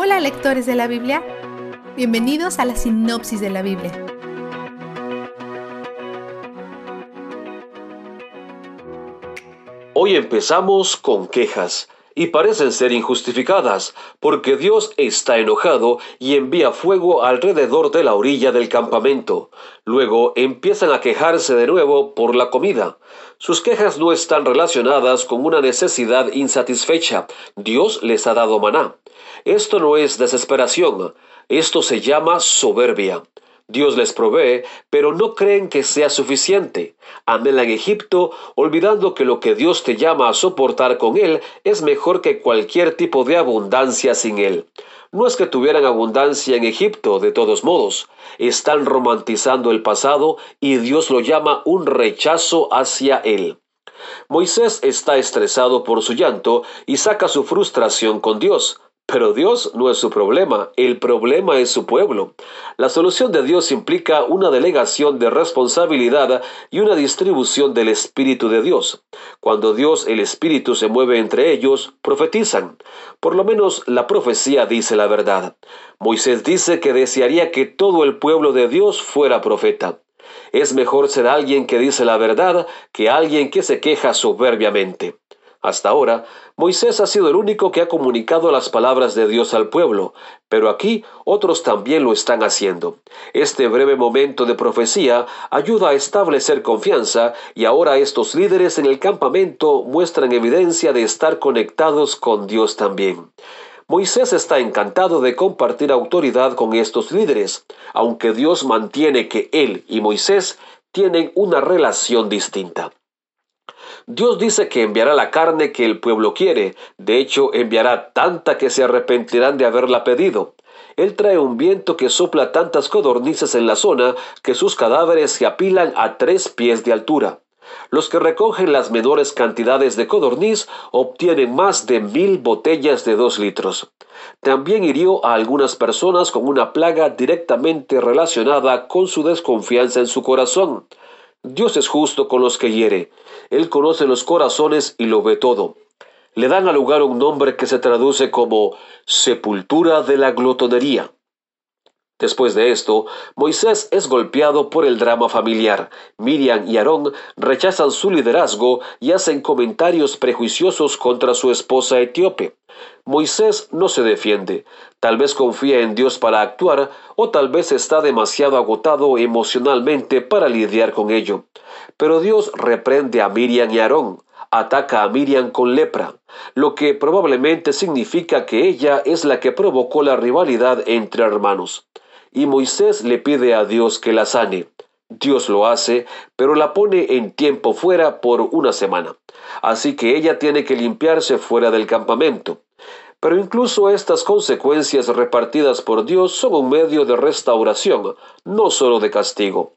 Hola lectores de la Biblia, bienvenidos a la sinopsis de la Biblia. Hoy empezamos con quejas y parecen ser injustificadas, porque Dios está enojado y envía fuego alrededor de la orilla del campamento. Luego empiezan a quejarse de nuevo por la comida. Sus quejas no están relacionadas con una necesidad insatisfecha. Dios les ha dado maná. Esto no es desesperación, esto se llama soberbia. Dios les provee, pero no creen que sea suficiente. Anhelan Egipto, olvidando que lo que Dios te llama a soportar con Él es mejor que cualquier tipo de abundancia sin Él. No es que tuvieran abundancia en Egipto, de todos modos. Están romantizando el pasado y Dios lo llama un rechazo hacia Él. Moisés está estresado por su llanto y saca su frustración con Dios. Pero Dios no es su problema, el problema es su pueblo. La solución de Dios implica una delegación de responsabilidad y una distribución del Espíritu de Dios. Cuando Dios, el Espíritu, se mueve entre ellos, profetizan. Por lo menos la profecía dice la verdad. Moisés dice que desearía que todo el pueblo de Dios fuera profeta. Es mejor ser alguien que dice la verdad que alguien que se queja soberbiamente. Hasta ahora, Moisés ha sido el único que ha comunicado las palabras de Dios al pueblo, pero aquí otros también lo están haciendo. Este breve momento de profecía ayuda a establecer confianza y ahora estos líderes en el campamento muestran evidencia de estar conectados con Dios también. Moisés está encantado de compartir autoridad con estos líderes, aunque Dios mantiene que él y Moisés tienen una relación distinta. Dios dice que enviará la carne que el pueblo quiere, de hecho enviará tanta que se arrepentirán de haberla pedido. Él trae un viento que sopla tantas codornices en la zona que sus cadáveres se apilan a tres pies de altura. Los que recogen las menores cantidades de codorniz obtienen más de mil botellas de dos litros. También hirió a algunas personas con una plaga directamente relacionada con su desconfianza en su corazón. Dios es justo con los que hiere. Él conoce los corazones y lo ve todo. Le dan al lugar un nombre que se traduce como sepultura de la glotonería. Después de esto, Moisés es golpeado por el drama familiar. Miriam y Aarón rechazan su liderazgo y hacen comentarios prejuiciosos contra su esposa etíope. Moisés no se defiende. Tal vez confía en Dios para actuar o tal vez está demasiado agotado emocionalmente para lidiar con ello. Pero Dios reprende a Miriam y Aarón ataca a Miriam con lepra, lo que probablemente significa que ella es la que provocó la rivalidad entre hermanos y Moisés le pide a Dios que la sane. Dios lo hace, pero la pone en tiempo fuera por una semana. Así que ella tiene que limpiarse fuera del campamento. Pero incluso estas consecuencias repartidas por Dios son un medio de restauración, no solo de castigo.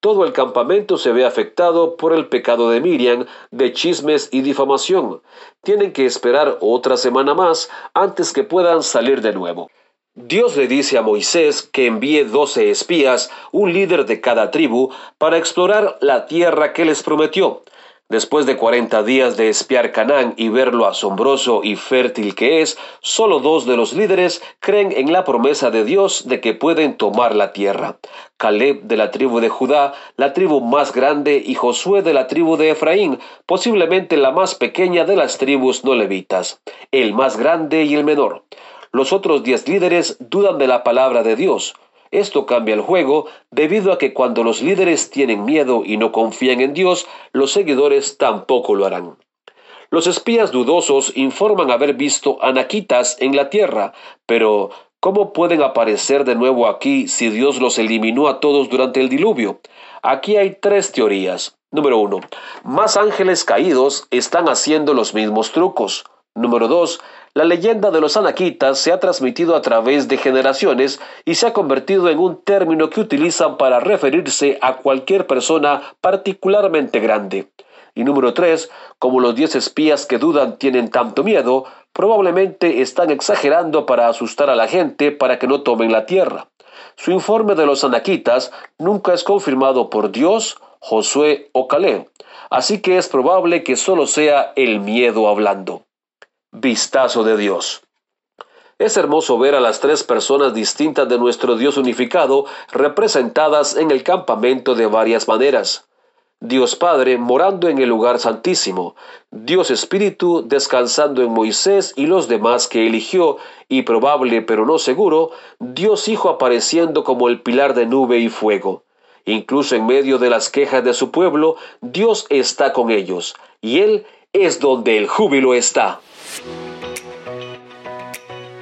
Todo el campamento se ve afectado por el pecado de Miriam, de chismes y difamación. Tienen que esperar otra semana más antes que puedan salir de nuevo. Dios le dice a Moisés que envíe doce espías, un líder de cada tribu, para explorar la tierra que les prometió. Después de cuarenta días de espiar Canaán y ver lo asombroso y fértil que es, solo dos de los líderes creen en la promesa de Dios de que pueden tomar la tierra. Caleb de la tribu de Judá, la tribu más grande, y Josué de la tribu de Efraín, posiblemente la más pequeña de las tribus no levitas, el más grande y el menor. Los otros diez líderes dudan de la palabra de Dios. Esto cambia el juego debido a que cuando los líderes tienen miedo y no confían en Dios, los seguidores tampoco lo harán. Los espías dudosos informan haber visto anaquitas en la tierra, pero ¿cómo pueden aparecer de nuevo aquí si Dios los eliminó a todos durante el diluvio? Aquí hay tres teorías. Número uno, más ángeles caídos están haciendo los mismos trucos. Número dos, la leyenda de los anaquitas se ha transmitido a través de generaciones y se ha convertido en un término que utilizan para referirse a cualquier persona particularmente grande. Y número tres, como los diez espías que dudan tienen tanto miedo, probablemente están exagerando para asustar a la gente para que no tomen la tierra. Su informe de los anaquitas nunca es confirmado por Dios, Josué o Caleb, así que es probable que solo sea el miedo hablando vistazo de Dios. Es hermoso ver a las tres personas distintas de nuestro Dios unificado representadas en el campamento de varias maneras. Dios Padre morando en el lugar santísimo, Dios Espíritu descansando en Moisés y los demás que eligió, y probable pero no seguro, Dios Hijo apareciendo como el pilar de nube y fuego. Incluso en medio de las quejas de su pueblo, Dios está con ellos, y Él es donde el júbilo está.